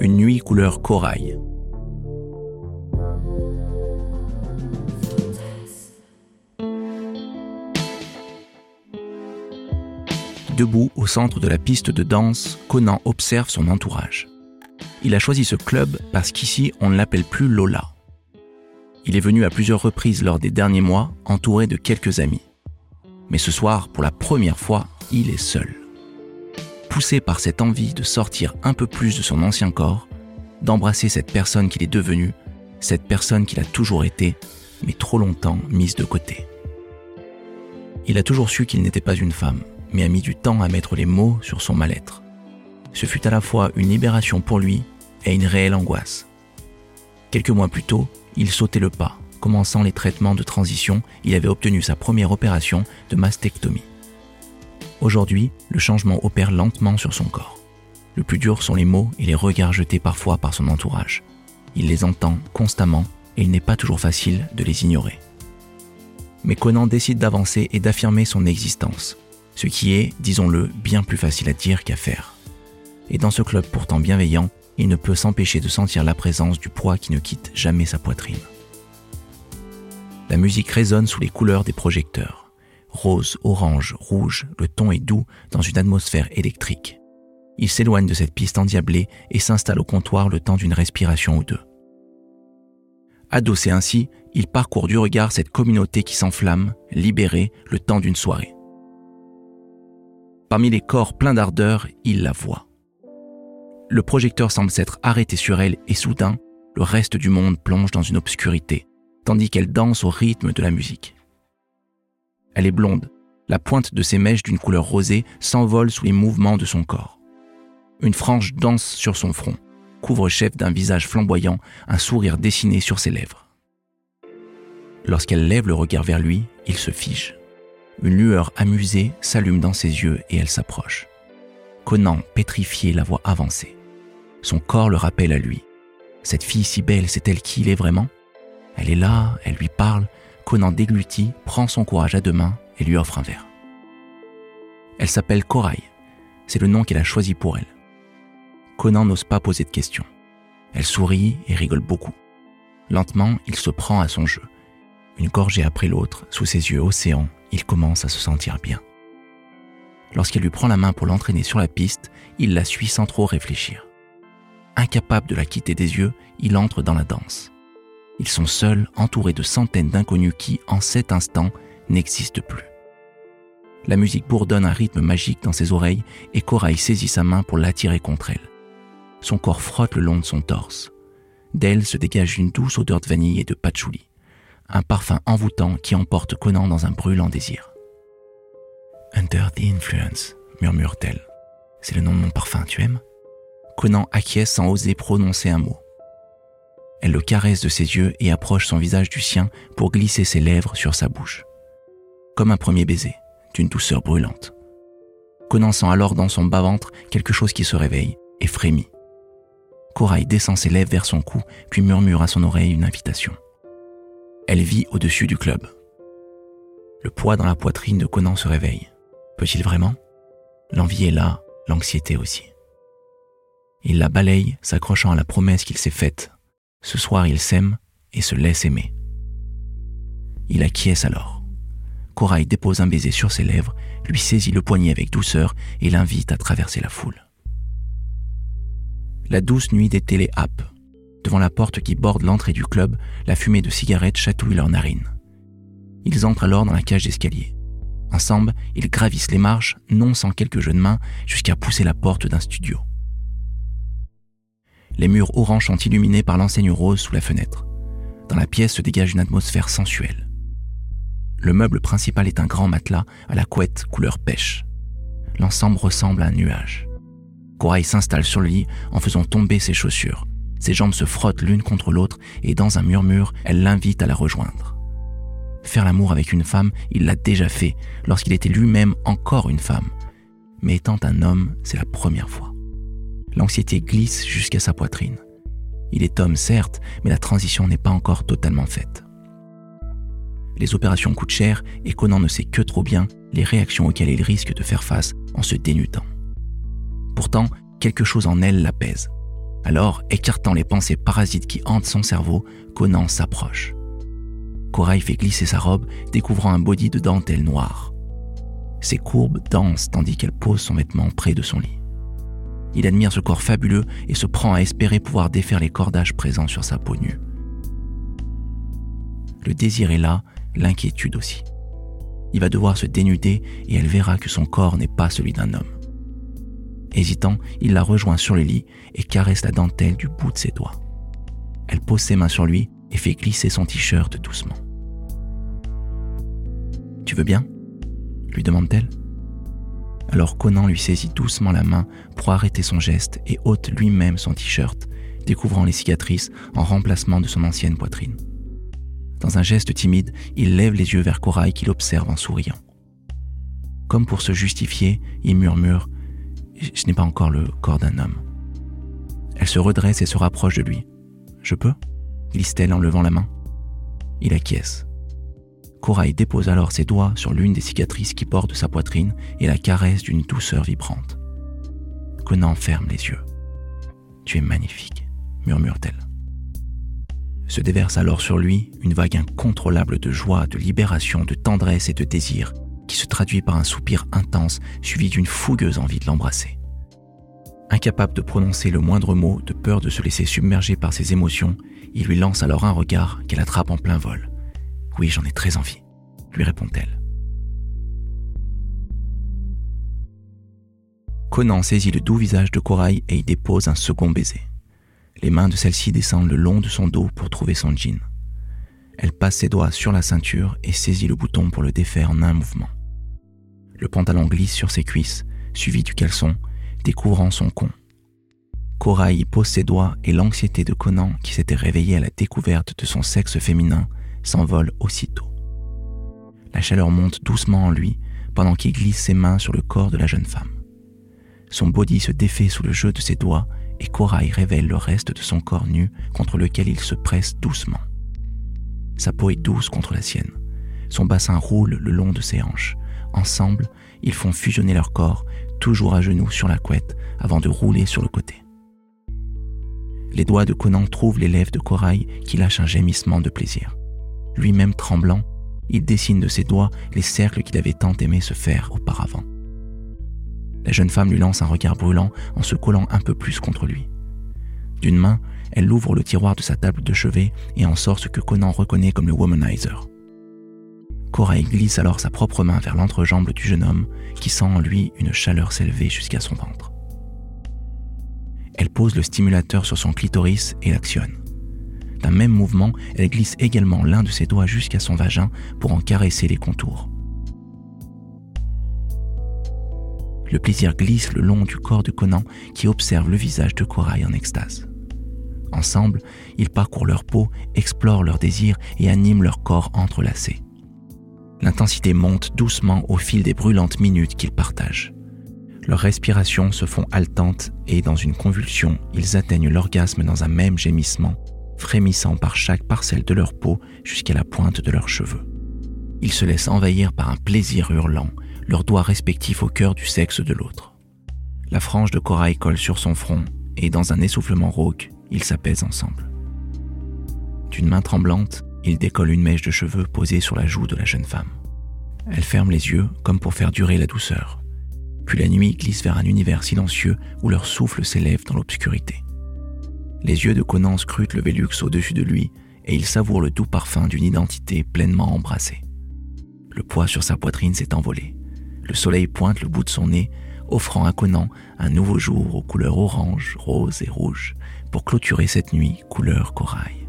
Une nuit couleur corail. Debout au centre de la piste de danse, Conan observe son entourage. Il a choisi ce club parce qu'ici on ne l'appelle plus Lola. Il est venu à plusieurs reprises lors des derniers mois, entouré de quelques amis. Mais ce soir, pour la première fois, il est seul. Poussé par cette envie de sortir un peu plus de son ancien corps, d'embrasser cette personne qu'il est devenue, cette personne qu'il a toujours été, mais trop longtemps mise de côté. Il a toujours su qu'il n'était pas une femme, mais a mis du temps à mettre les mots sur son mal-être. Ce fut à la fois une libération pour lui et une réelle angoisse. Quelques mois plus tôt, il sautait le pas. Commençant les traitements de transition, il avait obtenu sa première opération de mastectomie. Aujourd'hui, le changement opère lentement sur son corps. Le plus dur sont les mots et les regards jetés parfois par son entourage. Il les entend constamment et il n'est pas toujours facile de les ignorer. Mais Conan décide d'avancer et d'affirmer son existence, ce qui est, disons-le, bien plus facile à dire qu'à faire. Et dans ce club pourtant bienveillant, il ne peut s'empêcher de sentir la présence du poids qui ne quitte jamais sa poitrine. La musique résonne sous les couleurs des projecteurs. Rose, orange, rouge, le ton est doux dans une atmosphère électrique. Il s'éloigne de cette piste endiablée et s'installe au comptoir le temps d'une respiration ou deux. Adossé ainsi, il parcourt du regard cette communauté qui s'enflamme, libérée, le temps d'une soirée. Parmi les corps pleins d'ardeur, il la voit. Le projecteur semble s'être arrêté sur elle et soudain, le reste du monde plonge dans une obscurité, tandis qu'elle danse au rythme de la musique. Elle est blonde, la pointe de ses mèches d'une couleur rosée s'envole sous les mouvements de son corps. Une frange danse sur son front, couvre-chef d'un visage flamboyant, un sourire dessiné sur ses lèvres. Lorsqu'elle lève le regard vers lui, il se fige. Une lueur amusée s'allume dans ses yeux et elle s'approche. Conan, pétrifié, la voit avancer. Son corps le rappelle à lui. Cette fille si belle, c'est elle qui il est vraiment? Elle est là, elle lui parle. Conan déglutit, prend son courage à deux mains et lui offre un verre. Elle s'appelle Corail. C'est le nom qu'elle a choisi pour elle. Conan n'ose pas poser de questions. Elle sourit et rigole beaucoup. Lentement, il se prend à son jeu. Une gorgée après l'autre, sous ses yeux océans, il commence à se sentir bien. Lorsqu'elle lui prend la main pour l'entraîner sur la piste, il la suit sans trop réfléchir. Incapable de la quitter des yeux, il entre dans la danse. Ils sont seuls, entourés de centaines d'inconnus qui, en cet instant, n'existent plus. La musique bourdonne un rythme magique dans ses oreilles et Corail saisit sa main pour l'attirer contre elle. Son corps frotte le long de son torse. D'elle se dégage une douce odeur de vanille et de patchouli, un parfum envoûtant qui emporte Conan dans un brûlant désir. Under the Influence, murmure-t-elle. C'est le nom de mon parfum, tu aimes? Conan acquiesce sans oser prononcer un mot. Elle le caresse de ses yeux et approche son visage du sien pour glisser ses lèvres sur sa bouche. Comme un premier baiser, d'une douceur brûlante. Conan sent alors dans son bas-ventre quelque chose qui se réveille et frémit. Corail descend ses lèvres vers son cou, puis murmure à son oreille une invitation. Elle vit au-dessus du club. Le poids dans la poitrine de Conan se réveille. Peut-il vraiment? L'envie est là, l'anxiété aussi. Il la balaye, s'accrochant à la promesse qu'il s'est faite. Ce soir, il s'aime et se laisse aimer. Il acquiesce alors. Corail dépose un baiser sur ses lèvres, lui saisit le poignet avec douceur et l'invite à traverser la foule. La douce nuit des télé Devant la porte qui borde l'entrée du club, la fumée de cigarettes chatouille leurs narines. Ils entrent alors dans la cage d'escalier. Ensemble, ils gravissent les marches, non sans quelques jeunes mains, jusqu'à pousser la porte d'un studio. Les murs orange sont illuminés par l'enseigne rose sous la fenêtre. Dans la pièce se dégage une atmosphère sensuelle. Le meuble principal est un grand matelas à la couette couleur pêche. L'ensemble ressemble à un nuage. Corail s'installe sur le lit en faisant tomber ses chaussures. Ses jambes se frottent l'une contre l'autre et dans un murmure, elle l'invite à la rejoindre. Faire l'amour avec une femme, il l'a déjà fait lorsqu'il était lui-même encore une femme. Mais étant un homme, c'est la première fois. L'anxiété glisse jusqu'à sa poitrine. Il est homme, certes, mais la transition n'est pas encore totalement faite. Les opérations coûtent cher et Conan ne sait que trop bien les réactions auxquelles il risque de faire face en se dénudant. Pourtant, quelque chose en elle l'apaise. Alors, écartant les pensées parasites qui hantent son cerveau, Conan s'approche. Corail fait glisser sa robe, découvrant un body de dentelle noire. Ses courbes dansent tandis qu'elle pose son vêtement près de son lit. Il admire ce corps fabuleux et se prend à espérer pouvoir défaire les cordages présents sur sa peau nue. Le désir est là, l'inquiétude aussi. Il va devoir se dénuder et elle verra que son corps n'est pas celui d'un homme. Hésitant, il la rejoint sur le lit et caresse la dentelle du bout de ses doigts. Elle pose ses mains sur lui et fait glisser son t-shirt doucement. Tu veux bien? lui demande-t-elle. Alors Conan lui saisit doucement la main pour arrêter son geste et ôte lui-même son t-shirt, découvrant les cicatrices en remplacement de son ancienne poitrine. Dans un geste timide, il lève les yeux vers Corail qu'il observe en souriant. Comme pour se justifier, il murmure ⁇ Je n'ai pas encore le corps d'un homme ⁇ Elle se redresse et se rapproche de lui. Je peux glisse-t-elle en levant la main. Il acquiesce. Corail dépose alors ses doigts sur l'une des cicatrices qui bordent sa poitrine et la caresse d'une douceur vibrante. Conan ferme les yeux. Tu es magnifique, murmure-t-elle. Se déverse alors sur lui une vague incontrôlable de joie, de libération, de tendresse et de désir qui se traduit par un soupir intense suivi d'une fougueuse envie de l'embrasser. Incapable de prononcer le moindre mot, de peur de se laisser submerger par ses émotions, il lui lance alors un regard qu'elle attrape en plein vol. Oui, j'en ai très envie, lui répond-elle. Conan saisit le doux visage de Corail et y dépose un second baiser. Les mains de celle-ci descendent le long de son dos pour trouver son jean. Elle passe ses doigts sur la ceinture et saisit le bouton pour le défaire en un mouvement. Le pantalon glisse sur ses cuisses, suivi du caleçon, découvrant son con. Corail pose ses doigts et l'anxiété de Conan, qui s'était réveillé à la découverte de son sexe féminin, s'envole aussitôt. La chaleur monte doucement en lui pendant qu'il glisse ses mains sur le corps de la jeune femme. Son body se défait sous le jeu de ses doigts et Corail révèle le reste de son corps nu contre lequel il se presse doucement. Sa peau est douce contre la sienne. Son bassin roule le long de ses hanches. Ensemble, ils font fusionner leur corps, toujours à genoux sur la couette, avant de rouler sur le côté. Les doigts de Conan trouvent les lèvres de Corail qui lâche un gémissement de plaisir. Lui-même tremblant, il dessine de ses doigts les cercles qu'il avait tant aimé se faire auparavant. La jeune femme lui lance un regard brûlant en se collant un peu plus contre lui. D'une main, elle ouvre le tiroir de sa table de chevet et en sort ce que Conan reconnaît comme le womanizer. Corail glisse alors sa propre main vers l'entrejambe du jeune homme qui sent en lui une chaleur s'élever jusqu'à son ventre. Elle pose le stimulateur sur son clitoris et l'actionne. Même mouvement, elle glisse également l'un de ses doigts jusqu'à son vagin pour en caresser les contours. Le plaisir glisse le long du corps de Conan qui observe le visage de Corail en extase. Ensemble, ils parcourent leur peau, explorent leurs désirs et animent leur corps entrelacés. L'intensité monte doucement au fil des brûlantes minutes qu'ils partagent. Leurs respirations se font haletantes et dans une convulsion, ils atteignent l'orgasme dans un même gémissement, frémissant par chaque parcelle de leur peau jusqu'à la pointe de leurs cheveux. Ils se laissent envahir par un plaisir hurlant, leurs doigts respectifs au cœur du sexe de l'autre. La frange de corail colle sur son front et dans un essoufflement rauque, ils s'apaisent ensemble. D'une main tremblante, il décolle une mèche de cheveux posée sur la joue de la jeune femme. Elle ferme les yeux comme pour faire durer la douceur. Puis la nuit glisse vers un univers silencieux où leur souffle s'élève dans l'obscurité. Les yeux de Conan scrutent le Vélux au-dessus de lui et il savoure le doux parfum d'une identité pleinement embrassée. Le poids sur sa poitrine s'est envolé. Le soleil pointe le bout de son nez, offrant à Conan un nouveau jour aux couleurs orange, rose et rouge pour clôturer cette nuit couleur corail.